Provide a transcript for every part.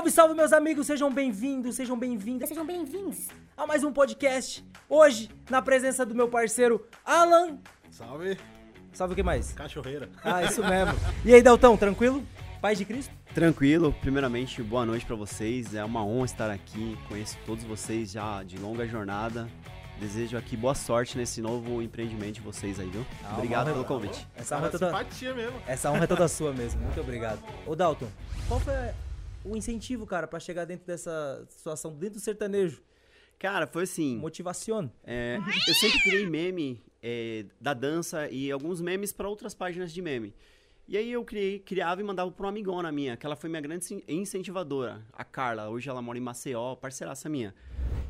Salve, salve, meus amigos, sejam bem-vindos, sejam bem-vindas, Sejam bem-vindos. a mais um podcast. Hoje, na presença do meu parceiro Alan. Salve, Salve o que mais? cachorreira. Ah, isso mesmo. E aí, Deltão, tranquilo? Paz de Cristo? Tranquilo, primeiramente, boa noite pra vocês. É uma honra estar aqui. Conheço todos vocês já de longa jornada. Desejo aqui boa sorte nesse novo empreendimento de vocês aí, viu? Ah, Obrigado uma pelo honra. convite. Essa honra, é toda, mesmo. essa honra é toda sua mesmo. Muito obrigado. Ô, Dalton, qual foi o incentivo, cara, pra chegar dentro dessa situação, dentro do sertanejo? Cara, foi assim. Motivaciona. é, eu sempre criei meme é, da dança e alguns memes pra outras páginas de meme. E aí eu criei, criava e mandava pra uma amigona minha, que ela foi minha grande incen- incentivadora, a Carla. Hoje ela mora em Maceió, parceiraça minha.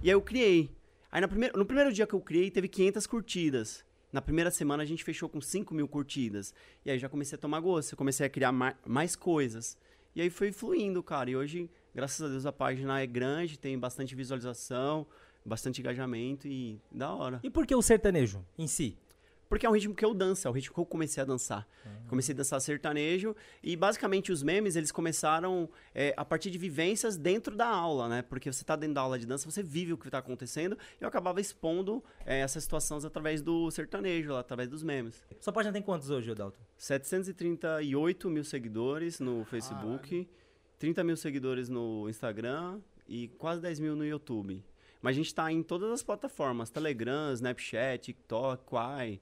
E aí eu criei. Aí primeira- no primeiro dia que eu criei, teve 500 curtidas. Na primeira semana a gente fechou com 5 mil curtidas. E aí já comecei a tomar gosto, eu comecei a criar ma- mais coisas. E aí foi fluindo, cara. E hoje, graças a Deus, a página é grande, tem bastante visualização, bastante engajamento e da hora. E por que o sertanejo em si? Porque é um ritmo que eu danço, é o ritmo que eu comecei a dançar. Comecei a dançar sertanejo e basicamente os memes eles começaram é, a partir de vivências dentro da aula, né? Porque você tá dentro da aula de dança, você vive o que tá acontecendo e eu acabava expondo é, essas situações através do sertanejo, através dos memes. Sua página tem quantos hoje, ô Dalton? 738 mil seguidores no Facebook, 30 mil seguidores no Instagram e quase 10 mil no YouTube. Mas a gente tá em todas as plataformas, Telegram, Snapchat, TikTok, Quai.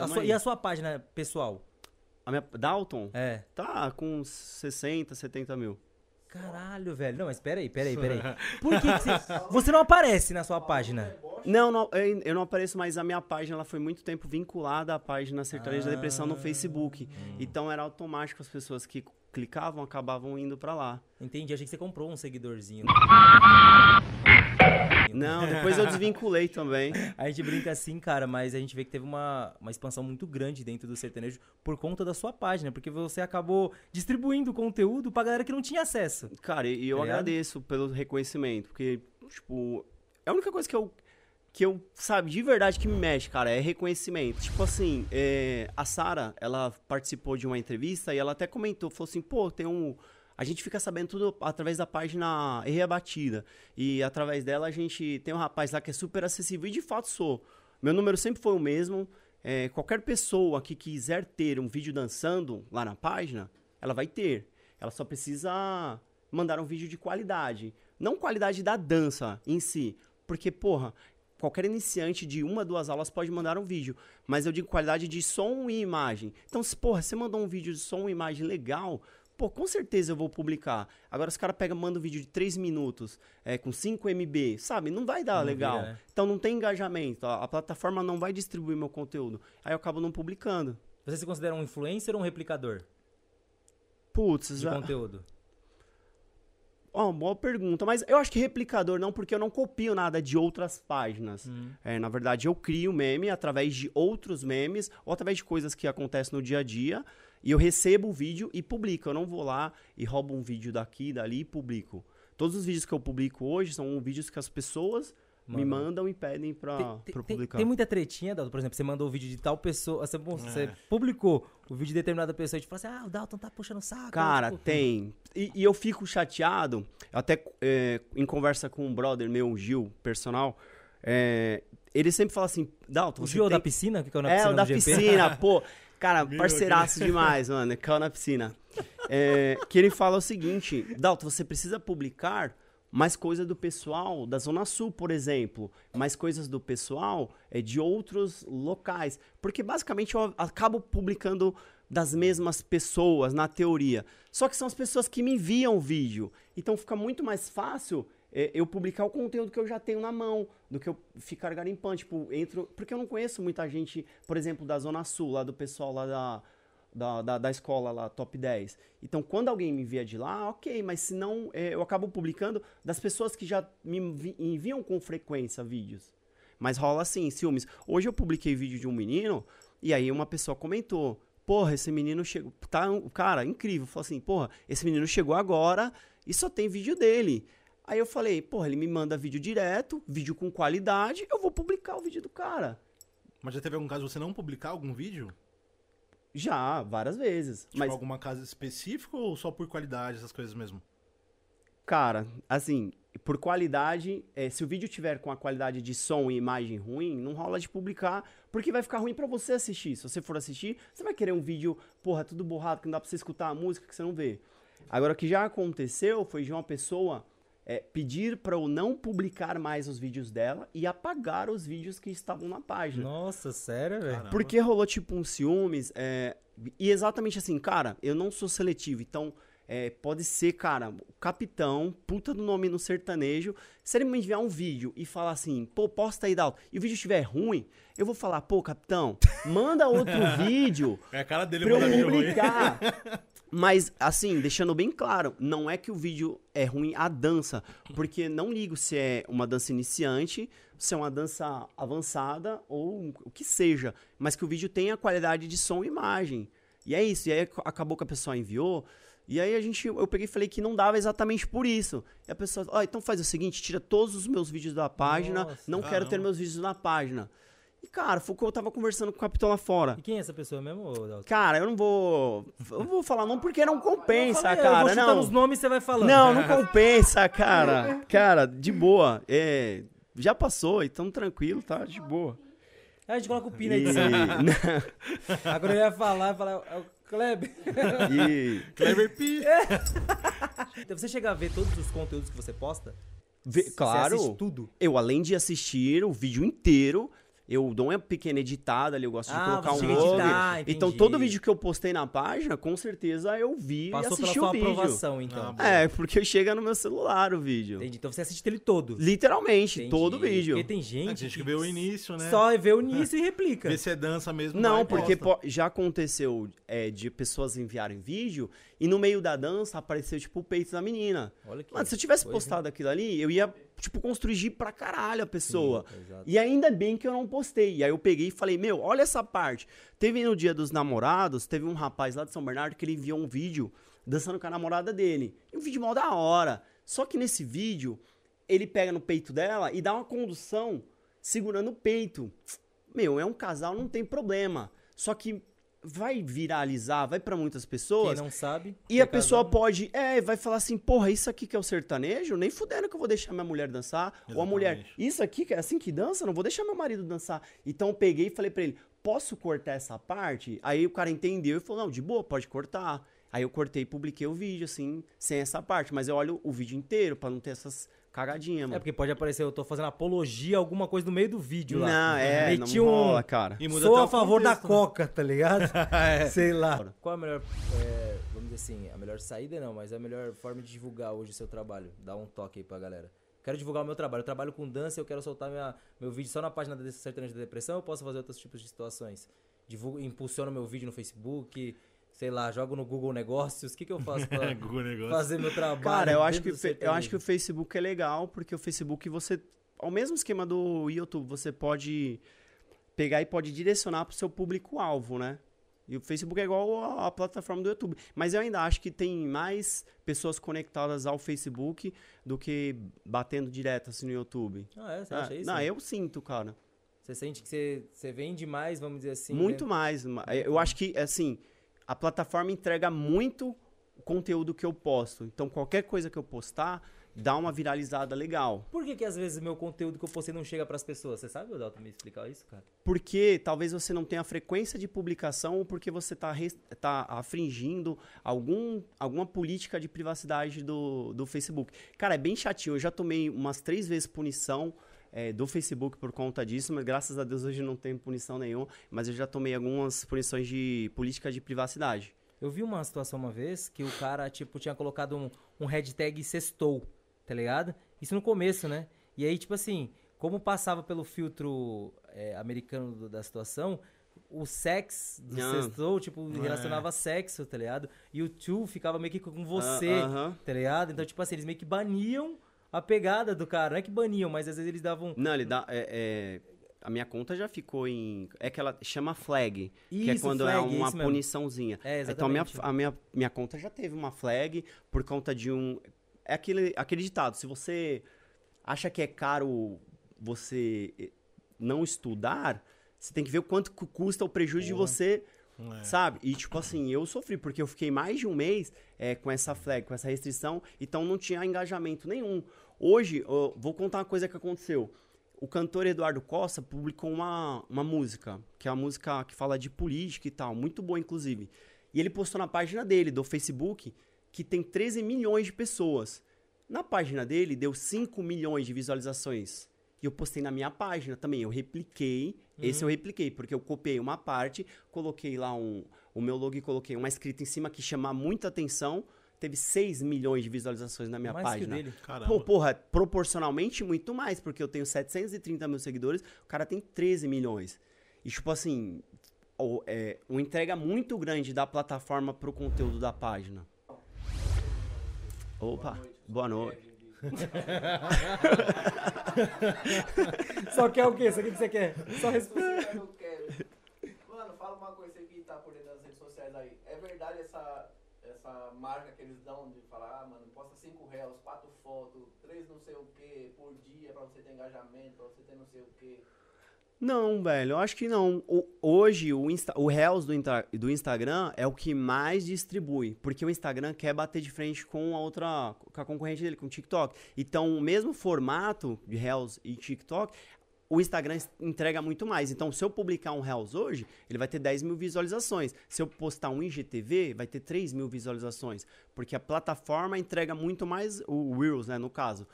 A sua- é e a sua página pessoal? A minha, Dalton? É. Tá com uns 60, 70 mil. Caralho, velho. Não, mas peraí, peraí, peraí. Por que, que você... Você não aparece na sua página? Não, não eu, não apareço, mas a minha página ela foi muito tempo vinculada à página Sertaneja da Depressão no Facebook. Então era automático as pessoas que clicavam acabavam indo pra lá. Entendi, achei que você comprou um seguidorzinho. Não, depois eu desvinculei também. A gente brinca assim, cara, mas a gente vê que teve uma, uma expansão muito grande dentro do sertanejo por conta da sua página, porque você acabou distribuindo conteúdo pra galera que não tinha acesso. Cara, e eu ligado? agradeço pelo reconhecimento, porque, tipo, é a única coisa que eu, que eu, sabe, de verdade que me mexe, cara, é reconhecimento. Tipo assim, é, a Sara, ela participou de uma entrevista e ela até comentou, falou assim, pô, tem um... A gente fica sabendo tudo através da página Errei a Batida. E através dela a gente tem um rapaz lá que é super acessível. E de fato sou. Meu número sempre foi o mesmo. É, qualquer pessoa que quiser ter um vídeo dançando lá na página, ela vai ter. Ela só precisa mandar um vídeo de qualidade. Não qualidade da dança em si. Porque, porra, qualquer iniciante de uma, duas aulas pode mandar um vídeo. Mas eu digo qualidade de som e imagem. Então, se, porra, você mandou um vídeo de som e imagem legal, pô, com certeza eu vou publicar. Agora os caras pegam, mandam um vídeo de 3 minutos, é, com 5 MB, sabe? Não vai dar Não legal. vira, né? Então não tem engajamento. A, a plataforma não vai distribuir meu conteúdo. Aí eu acabo não publicando. Você se considera um influencer ou um replicador Putz, de já... conteúdo? Ó, boa pergunta. Mas eu acho que replicador não, porque eu não copio nada de outras páginas. Hum. É, na verdade, eu crio meme através de outros memes ou através de coisas que acontecem no dia a dia. E eu recebo o vídeo e publico. Eu não vou lá e roubo um vídeo daqui, dali e publico. Todos os vídeos que eu publico hoje são vídeos que as pessoas me Mandam. e pedem pra, Tem, pra eu tem- publicar. tem muita tretinha, Dalton? Por exemplo, você mandou o vídeo de tal pessoa, você, você publicou o vídeo de determinada pessoa e te falou assim, ah, o Dalton tá puxando o saco. Cara, tipo, tem. E, e eu fico chateado, até é, em conversa com um brother meu, o Gil, personal, é, ele sempre fala assim, Dalton, O Gil tem... da piscina, que É, piscina o da do GP? piscina, pô. Cara, Meu, parceiraço demais, mano. Caiu na piscina. É, que ele fala o seguinte, Dalton, você precisa publicar mais coisa do pessoal da Zona Sul, por exemplo. Mais coisas do pessoal é, de outros locais. Porque basicamente eu acabo publicando das mesmas pessoas, na teoria. Só que são as pessoas que me enviam o vídeo. Então fica muito mais fácil eu publicar o conteúdo que eu já tenho na mão, do que eu ficar garimpando. Tipo, entro. Porque eu não conheço muita gente, por exemplo, da Zona Sul, lá do pessoal lá da. Da, da, da escola lá, top 10. Então, quando alguém me envia de lá, ok, mas se não, é, eu acabo publicando das pessoas que já me envi- enviam com frequência vídeos. Mas rola assim, ciúmes. Hoje eu publiquei vídeo de um menino, e aí uma pessoa comentou: Porra, esse menino chegou. Tá, cara, incrível. Falou assim: Porra, esse menino chegou agora e só tem vídeo dele. Aí eu falei: Porra, ele me manda vídeo direto, vídeo com qualidade, eu vou publicar o vídeo do cara. Mas já teve algum caso de você não publicar algum vídeo? Já, várias vezes. Tipo, mas alguma casa específica ou só por qualidade, essas coisas mesmo? Cara, assim, por qualidade, é, se o vídeo tiver com a qualidade de som e imagem ruim, não rola de publicar, porque vai ficar ruim pra você assistir. Se você for assistir, você vai querer um vídeo, porra, tudo borrado, que não dá pra você escutar a música, que você não vê. Agora, o que já aconteceu foi de uma pessoa é, pedir pra eu não publicar mais os vídeos dela e apagar os vídeos que estavam na página. Nossa, sério, velho? Porque rolou tipo um ciúmes. é, e exatamente assim, cara, eu não sou seletivo, então é, pode ser, cara, o capitão, puta do nome no sertanejo. Se ele me enviar um vídeo e falar assim, pô, posta aí, Dalton, e o vídeo estiver ruim, eu vou falar, pô, capitão, manda outro vídeo É a cara dele pra eu publicar. Mas, assim, deixando bem claro, não é que o vídeo é ruim a dança, porque não ligo se é uma dança iniciante, se é uma dança avançada ou o que seja, mas que o vídeo tenha qualidade de som e imagem. E é isso, e aí ac- acabou que a pessoa enviou, e aí a gente, eu peguei e falei que não dava exatamente por isso. E a pessoa, ó, então faz o seguinte, tira todos os meus vídeos da página, Nossa. não quero ter Caramba. meus vídeos na página. E, cara, foi o que eu tava conversando com o capitão lá fora. E quem é essa pessoa mesmo, Dalton? Cara, eu não vou. Eu não vou falar não porque não compensa, aí, Eu cara. vou chutando os Não. nomes e você vai falando. Não, não compensa, cara. Cara, de boa. É, já passou, então tranquilo, tá? De boa. Aí a gente coloca o Pina E, aí. Agora ele ia falar, ia falar, é o Kleber. e Clever P. Então, Você chega a ver todos os conteúdos que você posta? vê- Você claro, assiste tudo? eu além de assistir o vídeo inteiro, eu dou uma pequena editada ali, eu gosto de Ah, colocar você um editar, Então todo vídeo que eu postei na página, com certeza eu vi Passou e pela assisti sua o vídeo. aprovação, então. Ah, É, porque chega no meu celular o vídeo. Entendi. Então você assiste ele todo. Literalmente, Entendi. todo o vídeo. Porque tem A gente, gente que vê o início, né? só vê o início e replica. Vê se é dança mesmo. Não, porque já aconteceu é, de pessoas enviarem vídeo e no meio da dança apareceu, tipo, o peito da menina. Olha que Mano, se eu tivesse postado aquilo ali, eu ia, tipo, construir pra caralho a pessoa. Sim. E ainda bem que eu não postei. E aí eu peguei e falei, meu, olha essa parte. Teve no dia dos namorados, teve um rapaz lá de São Bernardo que ele enviou um vídeo dançando com a namorada dele. E um vídeo mal da hora. Só que nesse vídeo, ele pega no peito dela e dá uma condução segurando o peito. Meu, é um casal, não tem problema. Só que vai viralizar, vai pra muitas pessoas. Quem não sabe. E a pessoa casal, pode, é, vai falar assim, porra, isso aqui que é o sertanejo? Nem fudendo que eu vou deixar minha mulher dançar. Ou a mulher, Exatamente. isso aqui que é assim que dança? Não vou deixar meu marido dançar. Então eu peguei e falei pra ele, posso cortar essa parte? Aí o cara entendeu e falou, não, de boa, pode cortar. Aí eu cortei e publiquei o vídeo, assim, sem essa parte. Mas eu olho o vídeo inteiro pra não ter essas cagadinhas, É mano. porque pode aparecer, eu tô fazendo apologia a alguma coisa no meio do vídeo lá. Não, é, Meti não um- rola, cara. E muda Sou a favor da contexto, né? coca, tá ligado? É. Sei lá. Qual a melhor, é, vamos dizer assim, a melhor saída não, mas a melhor forma de divulgar hoje o seu trabalho? Dá um toque aí pra galera. Quero divulgar o meu trabalho. Eu trabalho com dança, eu quero soltar minha, meu vídeo só na página da Sertanejo da Depressão, eu posso fazer outros tipos de situações. Divulgo, impulsiono meu vídeo no Facebook, sei lá, jogo no Google Negócios. O que, que eu faço pra Google Negócio. fazer meu trabalho? Cara, eu acho, que, o eu acho que o? Facebook é legal, porque o Facebook você. Ao mesmo esquema do YouTube, você pode pegar e pode direcionar pro seu público-alvo, né? E o Facebook é igual a, a plataforma do YouTube. Mas eu ainda acho que tem mais pessoas conectadas ao Facebook do que batendo direto assim no YouTube. Ah, é? Você Ah, acha isso? Não, eu sinto, cara. Você sente que você, você vende mais, vamos dizer assim? muito né? mais. ma- Eu acho que, assim, a plataforma entrega muito conteúdo que eu posto. Então, qualquer coisa que eu postar, dá uma viralizada legal. Por que, que às vezes meu conteúdo que eu postei não chega pras pessoas? Você sabe, Dalton, me explicar isso, cara? Porque talvez você não tenha frequência de publicação ou porque você está tá afringindo algum, alguma política de privacidade do, do Facebook. Cara, é bem chatinho. Eu já tomei umas três vezes punição é, do Facebook por conta disso, mas graças a Deus hoje não tem punição nenhuma. Mas eu já tomei algumas punições de política de privacidade. Eu vi uma situação uma vez que o cara, tipo, tinha colocado um, um hashtag sextou, tá ligado? Isso no começo, né? E aí, tipo assim, como passava pelo filtro é, americano do- da situação, o sex do Ah. sextou, tipo, É. relacionava sexo, tá ligado? E o to ficava meio que com você, Ah, aham. tá ligado? Então, tipo assim, eles meio que baniam a pegada do cara. Não é que baniam, mas às vezes eles davam... Não, ele dá. é- é, a minha conta já ficou em. É que ela chama flag. que é Isso, quando flag, é uma isso puniçãozinha. É, Então a minha, exatamente. a minha, minha conta já teve uma flag por conta de um. É aquele, aquele ditado: se você acha que é caro você eh, não estudar, você tem que ver o quanto cu- custa o prejuízo de você É. Sabe? E, tipo assim, eu sofri, porque eu fiquei mais de um mês é, com essa flag, com essa restrição, então não tinha engajamento nenhum. Hoje, vou contar uma coisa que aconteceu. O cantor Eduardo Costa publicou uma, uma música, que é uma música que fala de política e tal, muito boa, inclusive. E ele postou na página dele, do Facebook, que tem 13 milhões de pessoas. Na página dele, deu 5 milhões de visualizações. E eu postei na minha página também. Eu repliquei. Esse eu repliquei, porque eu copiei uma parte, coloquei lá um, o meu logo e coloquei uma escrita em cima que chama muita atenção. Teve 6 milhões de visualizações na minha Mais que página. dele. Caramba. Pô, porra, proporcionalmente muito mais, porque eu tenho 730 mil seguidores, o cara tem 13 milhões. E, tipo assim, o- é, uma entrega muito grande da plataforma pro conteúdo da página. Opa, boa noite. Só quer o quê? Só o que que você quer? Só. Eu quero. Mano, fala uma coisa você que tá por dentro das redes sociais aí. É verdade essa, essa marca que eles dão de falar, ah, mano, posta 5 reais, 4 fotos, 3 não sei o que por dia pra você ter engajamento, pra você ter não sei o que. Não, velho, eu acho que não. O- hoje, o, Insta, o Reels do, do Instagram é o que mais distribui. Porque o Instagram quer bater de frente com a outra, com a concorrente dele, com o TikTok. Então, o mesmo formato de Reels e TikTok, o Instagram entrega muito mais. Então, se eu publicar um Reels hoje, ele vai ter 10 mil visualizações. Se eu postar um IGTV, vai ter 3 mil visualizações. Porque a plataforma entrega muito mais, o Reels, né, no caso.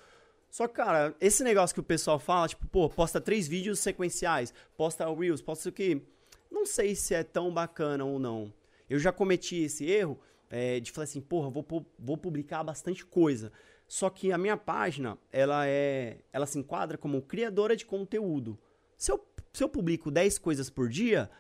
Só que, cara, esse negócio que o pessoal fala, tipo, pô, posta três vídeos sequenciais, posta Reels, posta isso aqui. Não sei se é tão bacana ou não. Eu já cometi esse erro é, de falar assim, porra, vou, vou publicar bastante coisa. Só que a minha página, ela é. Ela se enquadra como criadora de conteúdo. Se eu, se eu publico 10 coisas por dia,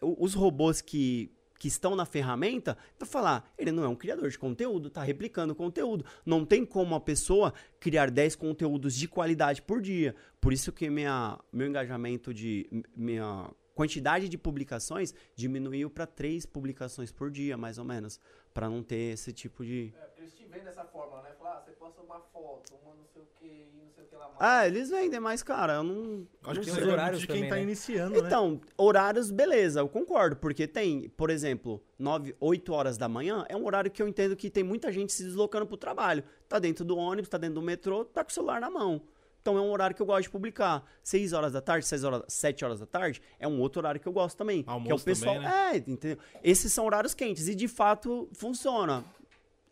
os robôs que, que estão na ferramenta, vai falar, ele não é um criador de conteúdo, tá replicando conteúdo. Não tem como a pessoa criar 10 conteúdos de qualidade por dia. Por isso que minha, meu engajamento de minha quantidade de publicações diminuiu para 3 publicações por dia, mais ou menos, para não ter esse tipo de É, porque eles te vendem dessa forma, né? Falar, ah, você posta uma foto, uma não sei o que, e não sei o que lá mais. Ah, eles vendem mais, cara, eu não Acho que Tem horários de quem também, tá né? iniciando, né? Então, horários, beleza, eu concordo, porque tem, por exemplo, 9, 8 horas da manhã, é um horário que eu entendo que tem muita gente se deslocando pro trabalho. Tá dentro do ônibus, tá dentro do metrô, tá com o celular na mão. Então é um horário que eu gosto de publicar. 6 horas da tarde, 6 horas, 7 horas da tarde, é um outro horário que eu gosto também. que é o Almoço pessoal. também, né? É, entendeu? Esses são horários quentes e de fato funciona.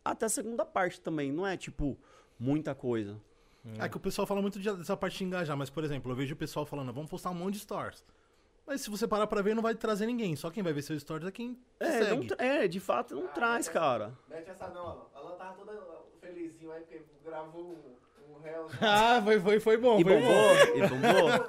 Até a segunda parte também, não é tipo muita coisa. É que o pessoal fala muito de- dessa parte de engajar, mas, por exemplo, eu vejo o pessoal falando, vamos postar um monte de stories. Mas se você parar pra ver, não vai trazer ninguém. Só quem vai ver seus stories é quem É, não segue. é, de fato não Ah, traz, mete cara. Mete essa não, Alan. Alan tava todo felizinho aí, porque gravou réu. Ah, foi, foi, foi bom, E foi bom. bombou, e bombou.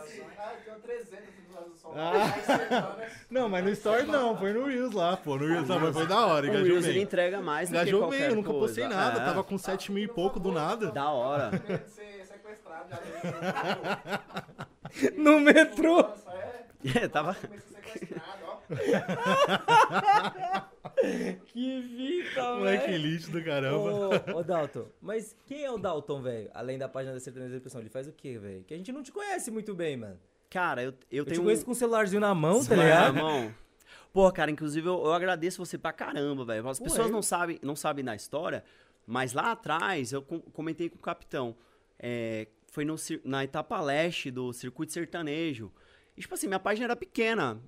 Assim, ah, deu 300 visualizações. Aí semana, Não, mas no Story não, foi no Reels lá, pô. No Reels não, mas foi da hora, O engajou Reels ele entrega mais do que Engajou qualquer bem, eu nunca coisa. postei nada, É, tava com 7 mil e pouco do nada. Da hora. medo de ser sequestrado já dentro No metrô. Nossa, é. É, tava... Que vida, Moleque velho. lixo do caramba. Ô, ô, Dalton, mas quem é o Dalton, velho? Além da página da Sertaneja Depressão, ele faz o quê, velho? Que a gente não te conhece muito bem, mano. Cara, eu, eu Eu te tenho conheço com um celularzinho na mão, tá ligado? irmão. Pô, cara, inclusive eu, eu agradeço você pra caramba, velho. As Pô, pessoas eu- não sabem, não sabem da história, mas lá atrás eu com- comentei com o capitão. É, foi no na etapa leste do circuito sertanejo. E, tipo assim, minha página era pequena.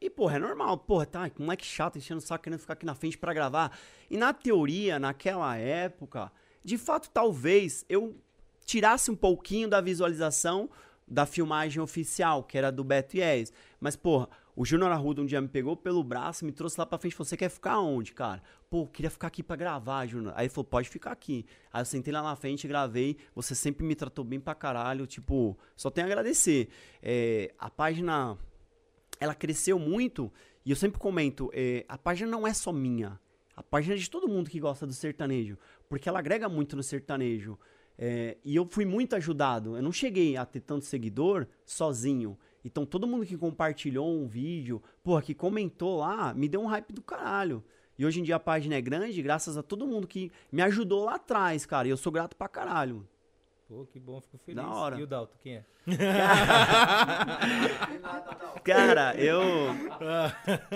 E, porra, é normal. Porra, tá, moleque chato, enchendo o saco, querendo ficar aqui na frente pra gravar. E na teoria, naquela época, de fato, talvez eu tirasse um pouquinho da visualização da filmagem oficial, que era do Beto Yes. Mas, porra, o Júnior Arruda um dia me pegou pelo braço, me trouxe lá pra frente. Você quer ficar onde, cara? Pô, queria ficar aqui pra gravar, Júnior. Aí ele falou, pode ficar aqui. Aí eu sentei lá na frente, gravei. Você sempre me tratou bem pra caralho. Tipo, só tenho a agradecer. É, a página, ela cresceu muito. E eu sempre comento, é, a página não é só minha. A página é de todo mundo que gosta do sertanejo. Porque ela agrega muito no sertanejo. É, e eu fui muito ajudado. Eu não cheguei a ter tanto seguidor sozinho. Então todo mundo que compartilhou um vídeo, porra, que comentou lá, me deu um hype do caralho. E hoje em dia a página é grande graças a todo mundo que me ajudou lá atrás, cara. E eu sou grato pra caralho. Pô, que bom, fico feliz. Da hora. E o Dalton, quem é? Cara, eu.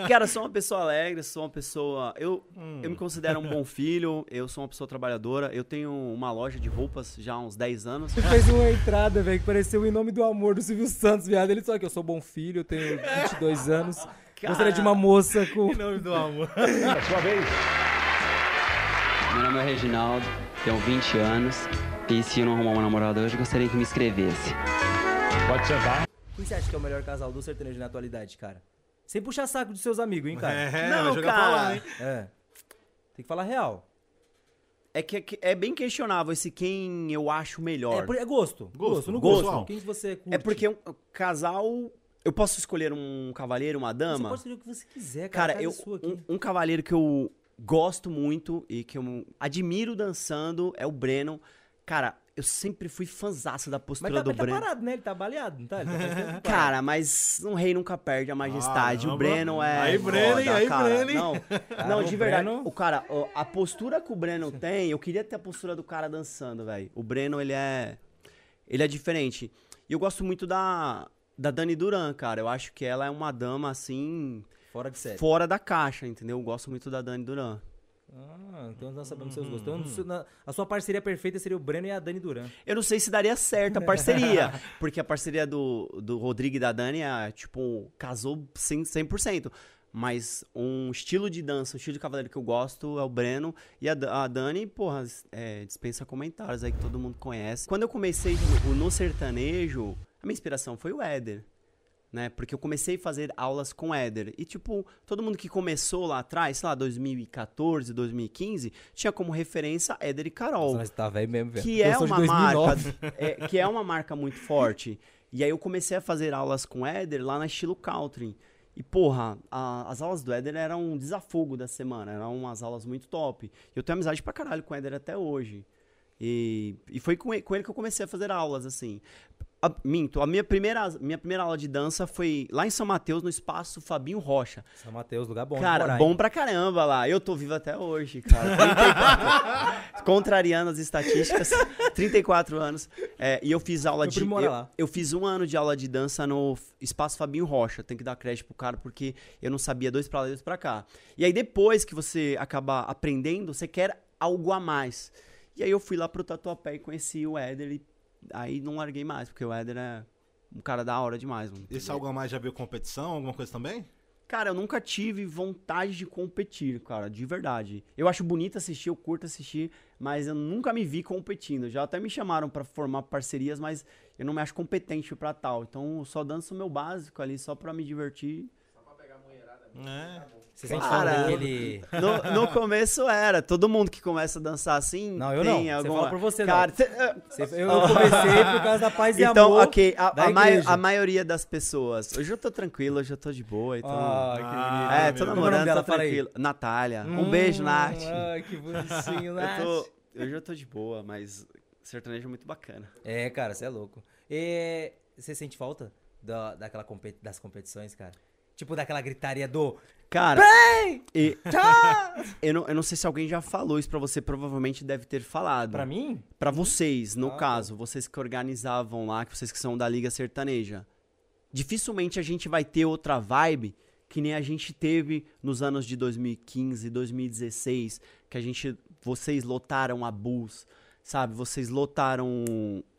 Cara, sou uma pessoa alegre, sou uma pessoa. Eu, Hum. eu me considero um bom filho, eu sou uma pessoa trabalhadora. Eu tenho uma loja de roupas já há uns 10 anos. Você fez uma entrada, velho, que pareceu o Em Nome do Amor do Silvio Santos, viado. Ele só que eu sou bom filho, eu tenho 22 anos. Gostaria de uma moça com... Em nome do amor. Meu nome é Reginaldo, tenho 20 anos e se eu não arrumar uma namorada hoje, eu gostaria que me escrevesse. Quem você acha que é o melhor casal do sertanejo na atualidade, cara? Sem puxar saco dos seus amigos, hein, cara? É, Não, jogar cara. pra lá, hein? É. Tem que falar real. É que que- é bem questionável esse quem eu acho É, melhor. por- é gosto. Gosto, no gosto. gosto. Quem que você curte? É porque um casal. Eu posso escolher um cavaleiro, uma Você dama? pode escolher o que você quiser, cara. Cara, eu, é sua aqui. um, um cavaleiro que eu gosto muito e que eu admiro dançando é o Breno. Cara, eu sempre fui fanzaço da Mas postura tá, do mas tá Breno. parado, né? Ele tá baleado, não tá? Ele tá. Cara, mas um rei nunca perde a majestade. Caramba. o Breno é. Aí, Breno, foda, Aí, cara. Breno? Não, não de verdade. Breno- O cara, a postura que o Breno tem, eu queria ter a postura do cara dançando, velho. O Breno, ele é. Ele é diferente. E eu gosto muito da, da Dani Duran, cara. Eu acho que ela é uma dama, assim, Fora de série. fora da caixa, entendeu? Eu gosto muito da Dani Duran. Ah, então nós sabemos seus gostos. Então, na- a sua parceria perfeita seria o Breno e a Dani Duran. Eu não sei se daria certo a parceria, porque a parceria do, do Rodrigo e da Dani é, tipo, casou 100%, 100%. Mas um estilo de dança, um estilo de cavaleiro que eu gosto é o Breno. E a, a Dani, porra, é, dispensa comentários aí que todo mundo conhece. Quando eu comecei no, no sertanejo, a minha inspiração foi o Éder. Né? Porque eu comecei a fazer aulas com Éder. E, tipo, todo mundo que começou lá atrás, sei lá, 2014, 2015, tinha como referência Éder e Carol Nossa, tá velho mesmo, velho. que Eu é uma 2009. marca é, que é uma marca muito forte e aí eu comecei a fazer aulas com Éder lá na estilo country e porra a- as aulas do Éder eram um desafogo da semana eram umas aulas muito top eu tenho amizade pra caralho com o Éder até hoje e, e foi com ele, com ele que eu comecei a fazer aulas assim A- minto a minha primeira minha primeira aula de dança foi lá em São Mateus no espaço Fabinho Rocha São Mateus, lugar bom Cara, morar, bom hein? pra caramba lá. Eu tô vivo até hoje, cara. 34. Contrariando as estatísticas. 34 anos. É, e eu fiz aula Meu de. Eu, lá. eu fiz um ano de aula de dança no Espaço Fabinho Rocha. Tem que dar crédito pro cara, porque eu não sabia dois pra lá e dois pra cá. E aí, depois que você acaba aprendendo, você quer algo a mais. E aí eu fui lá pro Tatuapé e conheci o Éder. E aí não larguei mais, porque o Éder é um cara da hora demais, mano. Esse algo a mais já viu competição, alguma coisa também? Cara, eu nunca tive vontade de competir, cara, de verdade. Eu acho bonito assistir, eu curto assistir, mas eu nunca me vi competindo. Já até me chamaram pra formar parcerias, mas eu não me acho competente pra tal. Então, eu só danço o meu básico ali, só pra me divertir. Só pra pegar a mulherada. É. Você sente Cara, falta daquele... No, no começo era, todo mundo que começa a dançar assim. Não, eu tem não. Você alguma... fala por você, não. Cara, cê- eh, Você- Eu, eu comecei por causa da paz e então, amor ok, a, da a, mai- a maioria das pessoas. Hoje eu tô tranquilo, hoje eu tô de boa. Então... Ah, que Ah, bonito. é, tô é namorando, dela? tô tranquilo. Natália. Um beijo, Hum, Nath. Ai, que bonitinho, Nath. Eu tô, eu já tô de boa, mas sertanejo é muito bacana. É, cara, você é louco. E você sente falta da, daquela competi- das competições, cara? Tipo, daquela gritaria do... Cara, e- eu, não, eu não sei se alguém já falou isso pra você, provavelmente deve ter falado. Pra mim? Pra vocês, no Ah, caso, vocês que organizavam lá, que vocês que são da Liga Sertaneja. Dificilmente a gente vai ter outra vibe que nem a gente teve nos anos de 2015, 2016, que a gente vocês lotaram a Bus, sabe? Vocês lotaram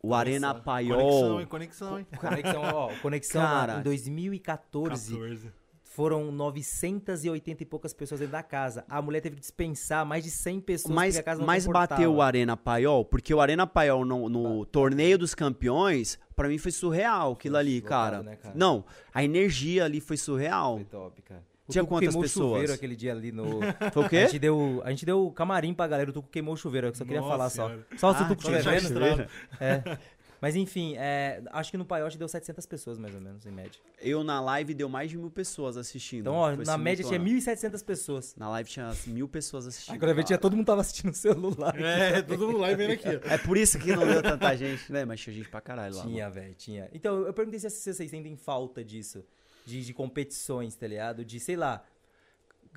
o Arena Conexão, Paiol. hein? Conexão, hein? Conexão, ó, Conexão Cara, em 2014 14. foram 980 e poucas pessoas dentro da casa. A mulher teve que dispensar mais de 100 pessoas Mas, porque a casa não mas bateu o Arena Paiol, porque o Arena Paiol no, no torneio dos campeões, pra mim foi surreal aquilo ali, cara. né, cara? Não, a energia ali foi surreal. Foi top, cara. O Tinha Tuco quantas queimou pessoas? o chuveiro aquele dia ali no... Foi o A quê? gente, deu, a gente deu camarim pra galera, o Tuco queimou o chuveiro, eu só queria Nossa falar só. Senhora. Só se o Ah, Tuco tinha estiver vendo. É. Mas enfim, é, acho que no Paiote deu 700 pessoas, mais ou menos, em média. Eu na live deu mais de mil pessoas assistindo. Então, ó, na média tinha simultâneo. 1.700 pessoas. Na live tinha mil pessoas assistindo. Agora tinha todo mundo tava assistindo no celular. É, todo mundo lá e vendo aqui. ó. É por isso que não deu tanta gente, né? Mas tinha gente pra caralho lá. Tinha, velho, tinha. Então, eu perguntei se vocês sentem falta disso. De, de competições, tá ligado? De, sei lá.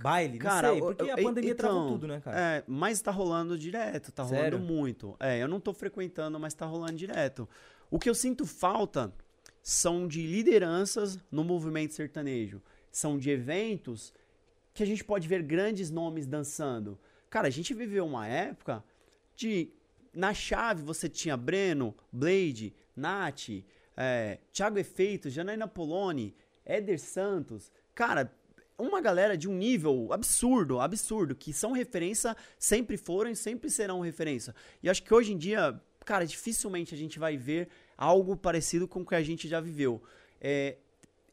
Baile? Não Cara, sei, o- porque a eu- pandemia então, travou tudo, né, cara? É, mas tá rolando direto, tá rolando Sério? muito. É, eu não tô frequentando, mas tá rolando direto. O que eu sinto falta são de lideranças no movimento sertanejo. São de eventos que a gente pode ver grandes nomes dançando. Cara, a gente viveu uma época de. Na chave você tinha Breno, Blade, Nath, é, Thiago Efeito, Janaína Poloni, Éder Santos. Cara, uma galera de um nível absurdo, absurdo, que são referência, sempre foram e sempre serão referência. E acho que hoje em dia, cara, dificilmente a gente vai ver algo parecido com o que a gente já viveu. É,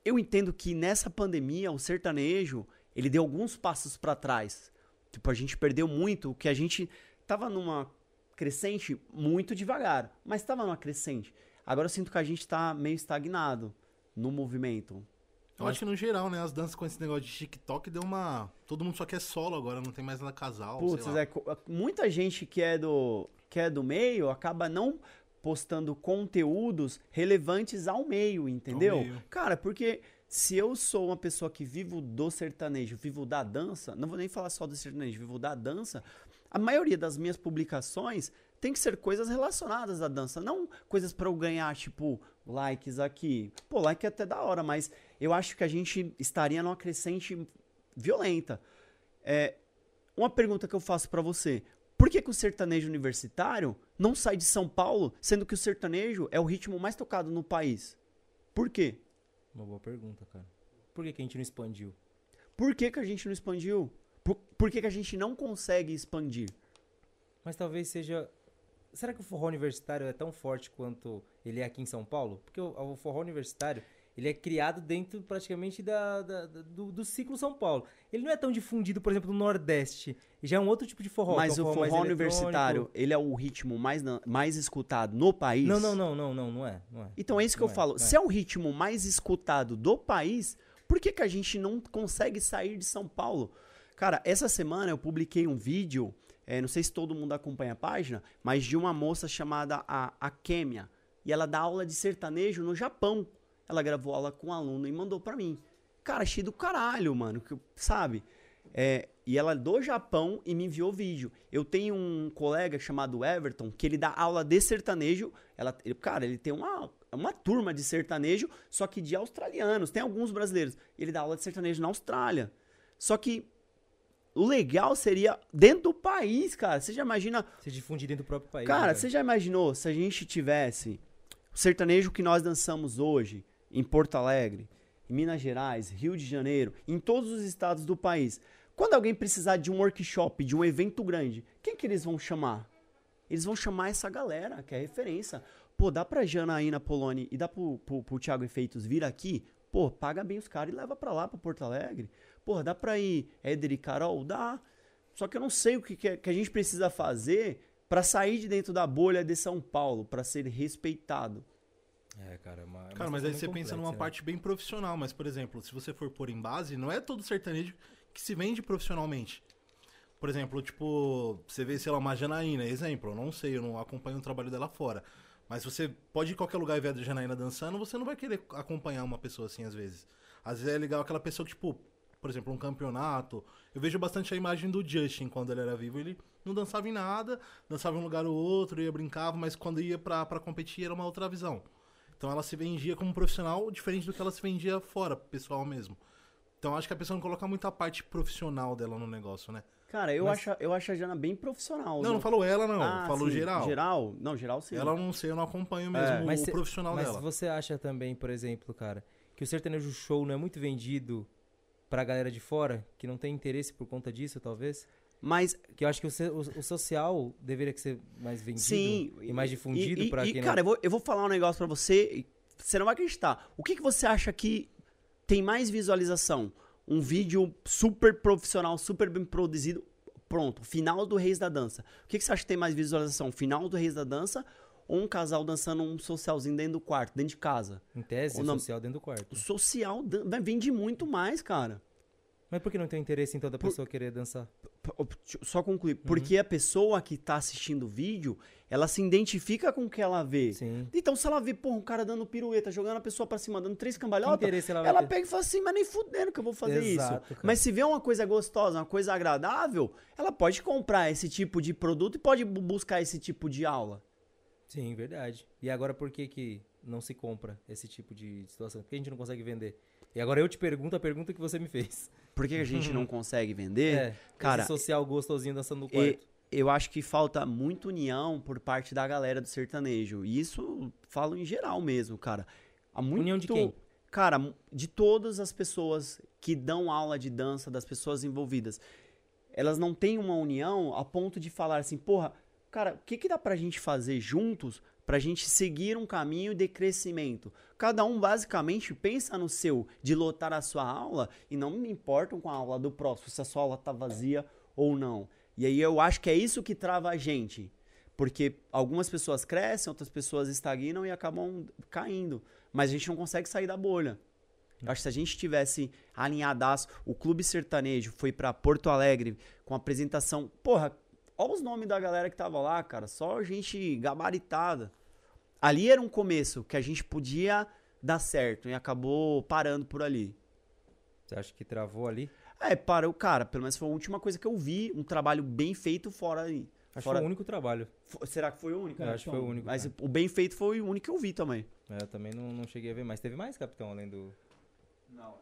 eu entendo que nessa pandemia o sertanejo ele deu alguns passos pra trás. Tipo, a gente perdeu muito, o que a gente tava numa crescente muito devagar, mas tava numa crescente. Agora eu sinto que a gente tá meio estagnado no movimento. Eu acho que no geral, né? As danças com esse negócio de TikTok deu uma. Todo mundo só quer solo agora, não tem mais nada casal. Putz, é, co- muita gente que é do que é do meio acaba não postando conteúdos relevantes ao meio, entendeu? meio. Cara, porque se eu sou uma pessoa que vivo do sertanejo, vivo da dança, não vou nem falar só do sertanejo, vivo da dança, a maioria das minhas publicações tem que ser coisas relacionadas à dança, não coisas pra eu ganhar, tipo, likes aqui. Pô, like é até da hora, mas eu acho que a gente estaria numa crescente violenta. É, uma pergunta que eu faço pra você. Por que, que o sertanejo universitário não sai de São Paulo, sendo que o sertanejo é o ritmo mais tocado no país? Por quê? Uma boa pergunta, cara. Por que, que a gente não expandiu? Por que, que a gente não expandiu? Por, por que, que a gente não consegue expandir? Mas talvez seja. Será que o forró universitário é tão forte quanto ele é aqui em São Paulo? Porque o, o forró universitário ele é criado dentro praticamente da, da- do, do ciclo São Paulo. Ele não é tão difundido, por exemplo, no Nordeste. Já é um outro tipo de forró. Mas que é o um forró mais universitário, ele é o ritmo mais, mais escutado no país? Não, não, não, não, não, não é. Não é. Então é isso que Não eu é, falo. Se é o ritmo mais escutado do país, por que, que a gente não consegue sair de São Paulo? Cara, essa semana eu publiquei um vídeo, eh, não sei se todo mundo acompanha a página, mas de uma moça chamada a, a Kemia. E ela dá aula de sertanejo no Japão. Ela gravou aula com um aluno e mandou pra mim. Cara, achei do caralho, mano. que- Sabe? É, e ela é do Japão e me enviou vídeo. Eu tenho um colega chamado Everton que ele dá aula de sertanejo. Ela, ele- cara, ele tem uma, uma turma de sertanejo, só que de australianos. Tem alguns brasileiros. Ele dá aula de sertanejo na Austrália. Só que o legal seria dentro do país, cara. Você já imagina Se difundir dentro do próprio país. Cara, né, você já imaginou se a gente tivesse o sertanejo que nós dançamos hoje em Porto Alegre, em Minas Gerais, Rio de Janeiro, em todos os estados do país? Quando alguém precisar de um workshop, de um evento grande, quem que eles vão chamar? Eles vão chamar essa galera, que é referência. Pô, dá pra Janaína Poloni e dá pro, pro, pro Thiago Efeitos vir aqui? Pô, paga bem os caras e leva pra lá, pra Porto Alegre. Pô, dá pra ir Éder e Carol? Dá. Só que eu não sei o que, que, é- que a gente precisa fazer pra sair de dentro da bolha de São Paulo, pra ser respeitado. É, cara, é uma, é uma Cara, mas aí você pensa numa né? parte bem profissional. Mas, por exemplo, se você for pôr em base, não é todo sertanejo que se vende profissionalmente. Por exemplo, tipo, você vê, sei lá, uma Janaína, exemplo, eu não sei, eu não acompanho o trabalho dela fora. Mas você pode ir em qualquer lugar e ver a Janaína dançando, você não vai querer acompanhar uma pessoa assim, às vezes. Às vezes é legal aquela pessoa que, tipo, por exemplo, um campeonato. Eu vejo bastante a imagem do Justin quando ele era vivo. Ele não dançava em nada, dançava em um lugar ou outro, ia brincava, mas quando ia pra, pra competir era uma outra visão. Então ela se vendia como profissional diferente do que ela se vendia fora, pessoal mesmo. Então acho que a pessoa não coloca muita parte profissional dela no negócio, né? Cara, eu, Mas- acho, eu acho a Jana bem profissional. Não, não falou ela, não. Ah, falou sim, geral. Geral? Não, geral sim. Ela não sei, eu não acompanho mesmo Mas o cê- profissional Mas dela. você acha também, por exemplo, cara, que o sertanejo show não é muito vendido pra galera de fora, que não tem interesse por conta disso, talvez? Mas Que eu acho que o, o- o social deveria ser mais vendido Sim. e mais difundido e, pra e, quem Cara, eu, vou, eu vou falar um negócio pra você, você não vai acreditar. O que, que você acha que tem mais visualização? Um vídeo super profissional, super bem produzido. Pronto, final do Reis da Dança. O que, que você acha que tem mais visualização? Final do Reis da Dança ou um casal dançando um socialzinho dentro do quarto, dentro de casa? em tese, Ou não- social dentro do quarto. O social dan- vende muito mais, cara. Mas por que não tem interesse então da Por- pessoa querer dançar? Só concluir. Porque a pessoa que tá assistindo o vídeo, ela se identifica com o que ela vê. Sim. Então, se ela vê, porra, um cara dando pirueta, jogando a pessoa pra cima, dando três cambalhotas, ela ela pega e fala assim, mas nem fudendo que eu vou fazer Exato, isso. cara. Mas se vê uma coisa gostosa, uma coisa agradável, ela pode comprar esse tipo de produto e pode bu- buscar esse tipo de aula. Sim, verdade. E agora por que que não se compra esse tipo de situação? Por que a gente não consegue vender? E agora eu te pergunto a pergunta que você me fez. Por que a gente não consegue vender? É, cara, esse social gostosinho dançando no E- quarto. eu acho que falta muita união por parte da galera do sertanejo. E isso falo em geral mesmo, cara. Há muito... União de quem? Cara, de todas as pessoas que dão aula de dança, das pessoas envolvidas. Elas não têm uma união a ponto de falar assim, porra, cara, o que, que dá pra gente fazer juntos pra gente seguir um caminho de crescimento? Cada um basicamente pensa no seu, de lotar a sua aula e não me importam com a aula do próximo, se a sua aula tá vazia ou não. E aí eu acho que é isso que trava a gente. Porque algumas pessoas crescem, outras pessoas estagnam e acabam caindo. Mas a gente não consegue sair da bolha. Eu acho que se a gente tivesse alinhadaço, o Clube Sertanejo foi pra Porto Alegre com apresentação. Porra, olha os nomes da galera que tava lá, cara. Só gente gabaritada. Ali era um começo que a gente podia dar certo e acabou parando por ali. Você acha que travou ali? É, parou, cara. Pelo menos foi a última coisa que eu vi. Um trabalho bem feito fora aí. Acho que Fora- foi o único trabalho. Será que foi o único? Eu acho que foi o único. Mas cara. o bem feito foi o único que eu vi também. É, eu também não, não cheguei a ver mais. Teve mais, capitão, além do. Não.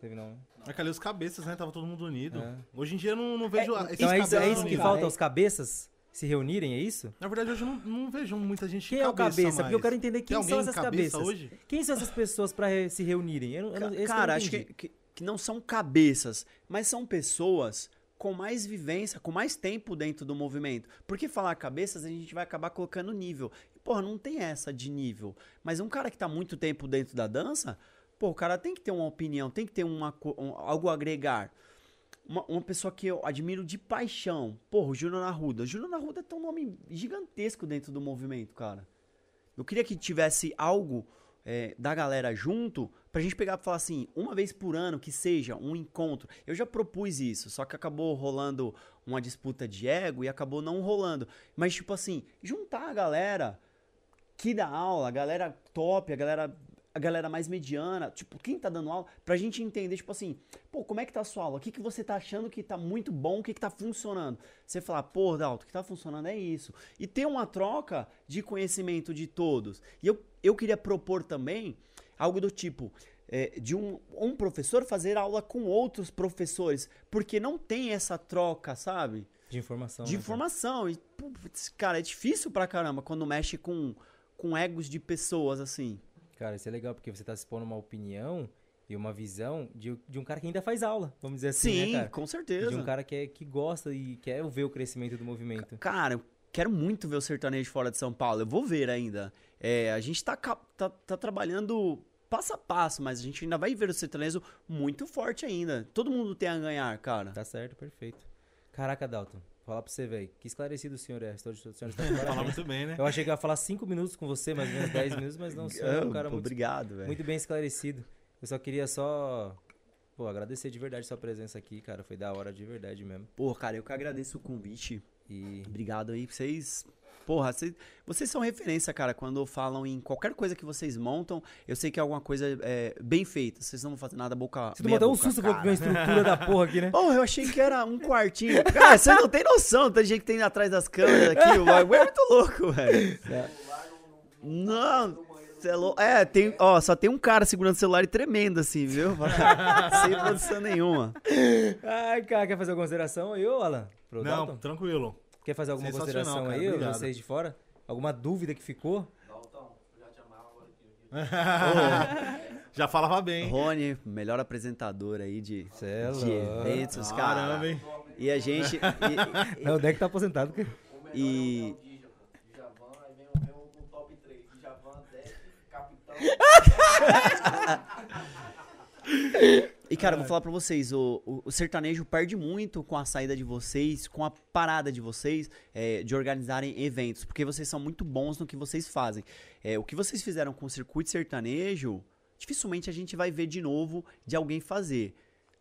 Teve não. né? É que ali os cabeças, né? Tava todo mundo unido. É. Hoje em dia eu não, não vejo esses Então é isso, é isso que unidos. falta, os cabeças se reunirem, é isso? Na verdade, hoje eu não, não vejo muita gente Quem é o cabeça cabeça? Porque eu mais. quero entender quem são essas cabeça cabeças. hoje? Quem são essas pessoas pra re- se reunirem? Eu, não- eu, eu Cara, não acho que, entendi. que, que não são cabeças, mas são pessoas com mais vivência, com mais tempo dentro do movimento. Porque falar cabeças, a gente vai acabar colocando nível. E, porra, não tem essa de nível. Mas um cara que tá muito tempo dentro da dança, pô, o cara tem que ter uma opinião, tem que ter uma, um- algo a agregar. Uma, uma pessoa que eu admiro de paixão. Porra, o Júnior Arruda. O Júnior Arruda tem um nome gigantesco dentro do movimento, cara. Eu queria que tivesse algo é, da galera junto pra gente pegar e falar assim, uma vez por ano que seja um encontro. Eu já propus isso, só que acabou rolando uma disputa de ego e acabou não rolando. Mas, tipo assim, juntar a galera que dá aula, a galera top, a galera, a galera mais mediana, tipo, quem tá dando aula, pra gente entender, tipo assim, pô, como é que tá a sua aula? O que, que você tá achando que tá muito bom, o que, que tá funcionando? Você falar, pô, Dalton, o que tá funcionando é isso. E ter uma troca de conhecimento de todos. E eu, eu queria propor também algo do tipo. é, de um, um professor fazer aula com outros professores, porque não tem essa troca, sabe? De informação. de né, informação. E, putz, cara, é difícil pra caramba quando mexe com, com egos de pessoas, assim. Cara, isso é legal, porque você tá se expondo uma opinião e uma visão de, de um cara que ainda faz aula, vamos dizer assim, Sim, né, cara? com certeza. De um cara que, é, que gosta e quer ver o crescimento do movimento. Cara, eu quero muito ver o sertanejo fora de São Paulo. Eu vou ver ainda. É, a gente tá, tá, tá trabalhando passo a passo, mas a gente ainda vai ver o sertanejo muito forte ainda. Todo mundo tem a ganhar, cara. Tá certo, perfeito. Caraca, Dalton, falar pra você, velho. Que esclarecido o senhor é. O senhor está de Fala parabéns. muito bem, né? Eu achei que ia falar 5 minutos com você, mais ou menos 10 minutos, mas não, o senhor é um cara muito, Obrigado, velho. muito bem esclarecido. Eu só queria só, pô, agradecer de verdade sua presença aqui, cara. Foi da hora de verdade mesmo. Pô, cara, eu que agradeço o convite. E Obrigado aí, vocês. Porra, vocês, vocês são referência, cara, quando falam em qualquer coisa que vocês montam. Eu sei que é alguma coisa é, bem feita. Vocês não vão fazer nada boca. você tomou até um susto com a estrutura da porra aqui, né? Porra, eu achei que era um quartinho. Cara, você não tem noção. Tem gente que tem atrás das câmeras aqui. O bagulho é muito louco, velho. Não, cê é louco. É, tem, ó, só tem um cara segurando o celular e tremendo assim, viu? Sem produção nenhuma. Ai, cara, quer fazer alguma consideração aí, ô Alan? Pro Não, Dalton? tranquilo. Quer fazer alguma consideração cara, aí, obrigado. vocês de fora? Alguma dúvida que ficou? Dalton, eu já te amava agora aqui. Já falava bem. Rony, melhor apresentador aí de, Cê é de eventos, cara. Caramba, hein? E a gente. e- e- Não, o deck tá aposentado. cara. O melhor E- é o Dija, pô. Djavan, aí vem, o- vem o, o top 3. Djavan, Deck, Capitão. E, cara, eu vou falar pra vocês, o, o- o sertanejo perde muito com a saída de vocês, com a parada de vocês é, de organizarem eventos, porque vocês são muito bons no que vocês fazem. É, o que vocês fizeram com o circuito sertanejo, dificilmente a gente vai ver de novo de alguém fazer.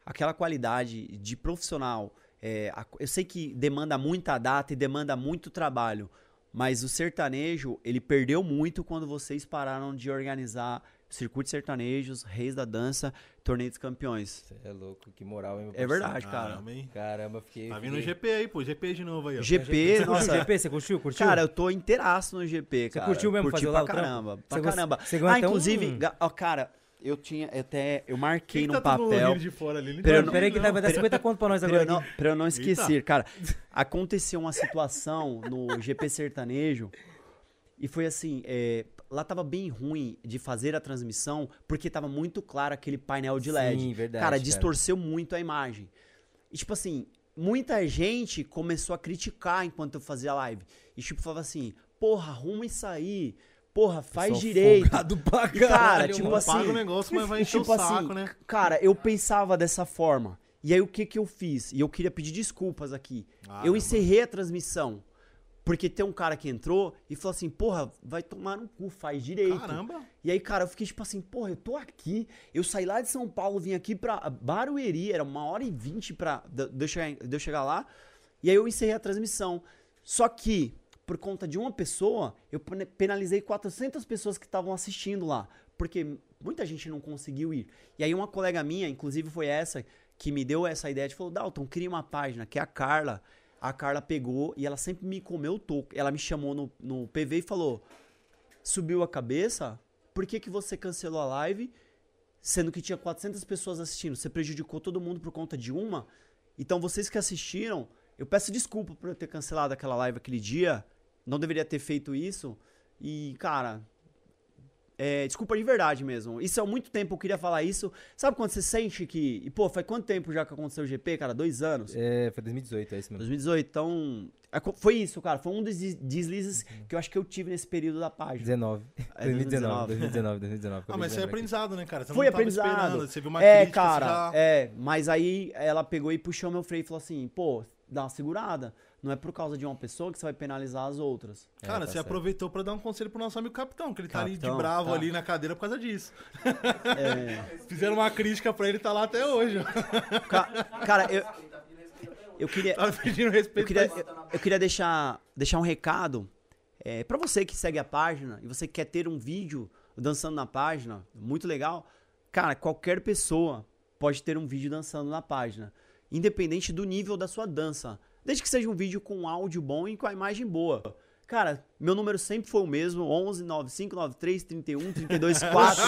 aquela qualidade de profissional. é, a- eu sei que demanda muita data e demanda muito trabalho, mas o sertanejo, ele perdeu muito quando vocês pararam de organizar circuitos sertanejos, reis da dança, torneio dos campeões. Você é louco, que moral, hein, É verdade, cara. Caramba, hein? Caramba, fiquei. Tá vindo o GP aí, pô. GP de novo aí, ó. GP, Você nossa, GP? Você curtiu? Curtiu? Cara, eu tô inteiraço no GP, cara. curtiu mesmo Curti fazer pra lá caramba, pra Você caramba. você ah, um- inclusive, ga- ó, cara, eu tinha até eu marquei Quem no que tá mundo papel de fora ali? Não Pra eu não- Peraí que não. vai dar 50 conto pra nós Pra agora. eu, não, pra eu não esquecer, Eita. cara, aconteceu uma situação no GP sertanejo e foi assim, é, lá tava bem ruim de fazer a transmissão porque tava muito claro aquele painel de LED. Sim, verdade, cara, cara. distorceu muito a imagem. E tipo assim, muita gente começou a criticar enquanto eu fazia a live. E tipo, falava assim, porra, arruma isso aí. Porra, faz Sou direito. pra E, cara, caralho, tipo mano. assim, Paga o negócio, mas vai e, encher tipo o saco, assim, né? Cara, eu pensava dessa forma. E aí o que que eu fiz? E eu queria pedir desculpas aqui. eu Caramba. encerrei a transmissão. Porque tem um cara que entrou e falou assim, porra, vai tomar no cu, faz direito. Caramba. E aí, cara, eu fiquei tipo assim, porra, eu tô aqui. Eu saí lá de São Paulo, vim aqui pra Barueri, era uma hora e vinte pra, de, de eu chegar, de eu chegar lá. E aí eu encerrei a transmissão. Só que, por conta de uma pessoa, eu penalizei 400 pessoas que estavam assistindo lá. Porque muita gente não conseguiu ir. E aí uma colega minha, inclusive foi essa, que me deu essa ideia, de falou, Dalton, cria uma página, que é a Carla. A Carla pegou e ela sempre me comeu o toco. Ela me chamou no, no PV e falou, subiu a cabeça, por que, que você cancelou a live, sendo que tinha 400 pessoas assistindo? Você prejudicou todo mundo por conta de uma? Então, vocês que assistiram, eu peço desculpa por eu ter cancelado aquela live aquele dia, não deveria ter feito isso, e, cara... é, desculpa de verdade mesmo. Isso há muito tempo eu queria falar isso. Sabe quando você sente que. E, pô, faz quanto tempo já que aconteceu o GP, cara? Dois anos? É, foi 2018, é isso mesmo. 2018. Então. aco- Foi isso, cara. Foi um dos des- deslizes que eu acho que eu tive nesse período da página. 19. É 2019, 2019. 2019, 2019. Ah, mas isso é aprendizado, né, cara? Você Foi não tava aprendizado. esperando, Você viu uma é, crítica, cara, já... é. Mas aí ela pegou e puxou meu freio e falou assim: pô, dá uma segurada. Não é por causa de uma pessoa que você vai penalizar as outras. Cara, tá você certo. aproveitou pra dar um conselho pro nosso amigo capitão, que ele tá ali de Capitão, bravo tá. ali na cadeira por causa disso. É, Fizeram uma crítica pra ele, tá lá até hoje. ca- cara, eu, eu queria. Tá pedindo respeito. Eu queria, eu, eu queria deixar, deixar um recado é, para você que segue a página e você quer ter um vídeo dançando na página, muito legal. Cara, qualquer pessoa pode ter um vídeo dançando na página, independente do nível da sua dança. Desde que seja um vídeo com áudio bom e com a imagem boa. Cara, meu número sempre foi o mesmo, 11 95 93 31 32 4.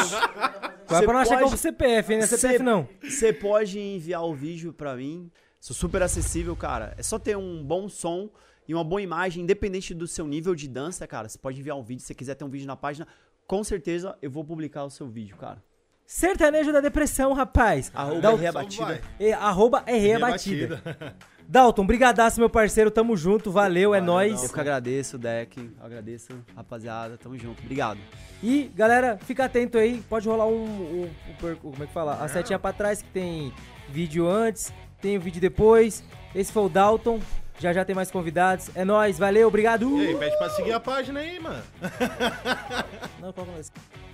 Vai pra não achar que é o pode- CPF, hein? Não é CPF Cê- não. Você pode enviar o vídeo pra mim. Sou super acessível, cara. É só ter um bom som e uma boa imagem, independente do seu nível de dança, cara. Você pode enviar um vídeo. Se você quiser ter um vídeo na página, com certeza eu vou publicar o seu vídeo, cara. Sertanejo da depressão, rapaz. Arroba vai. E, arroba Batida. Dalton, brigadaço, meu parceiro. Tamo junto. Valeu, é nóis. Eu que agradeço, Deck. Eu agradeço, rapaziada. Tamo junto. Obrigado. E, galera, fica atento aí. Pode rolar um. um- um como é que fala? A setinha pra trás que tem vídeo antes, tem o vídeo depois. Esse foi o Dalton. Já já tem mais convidados. É nóis, valeu, obrigado. E aí, pede pra seguir a página aí, mano. Não, qual é?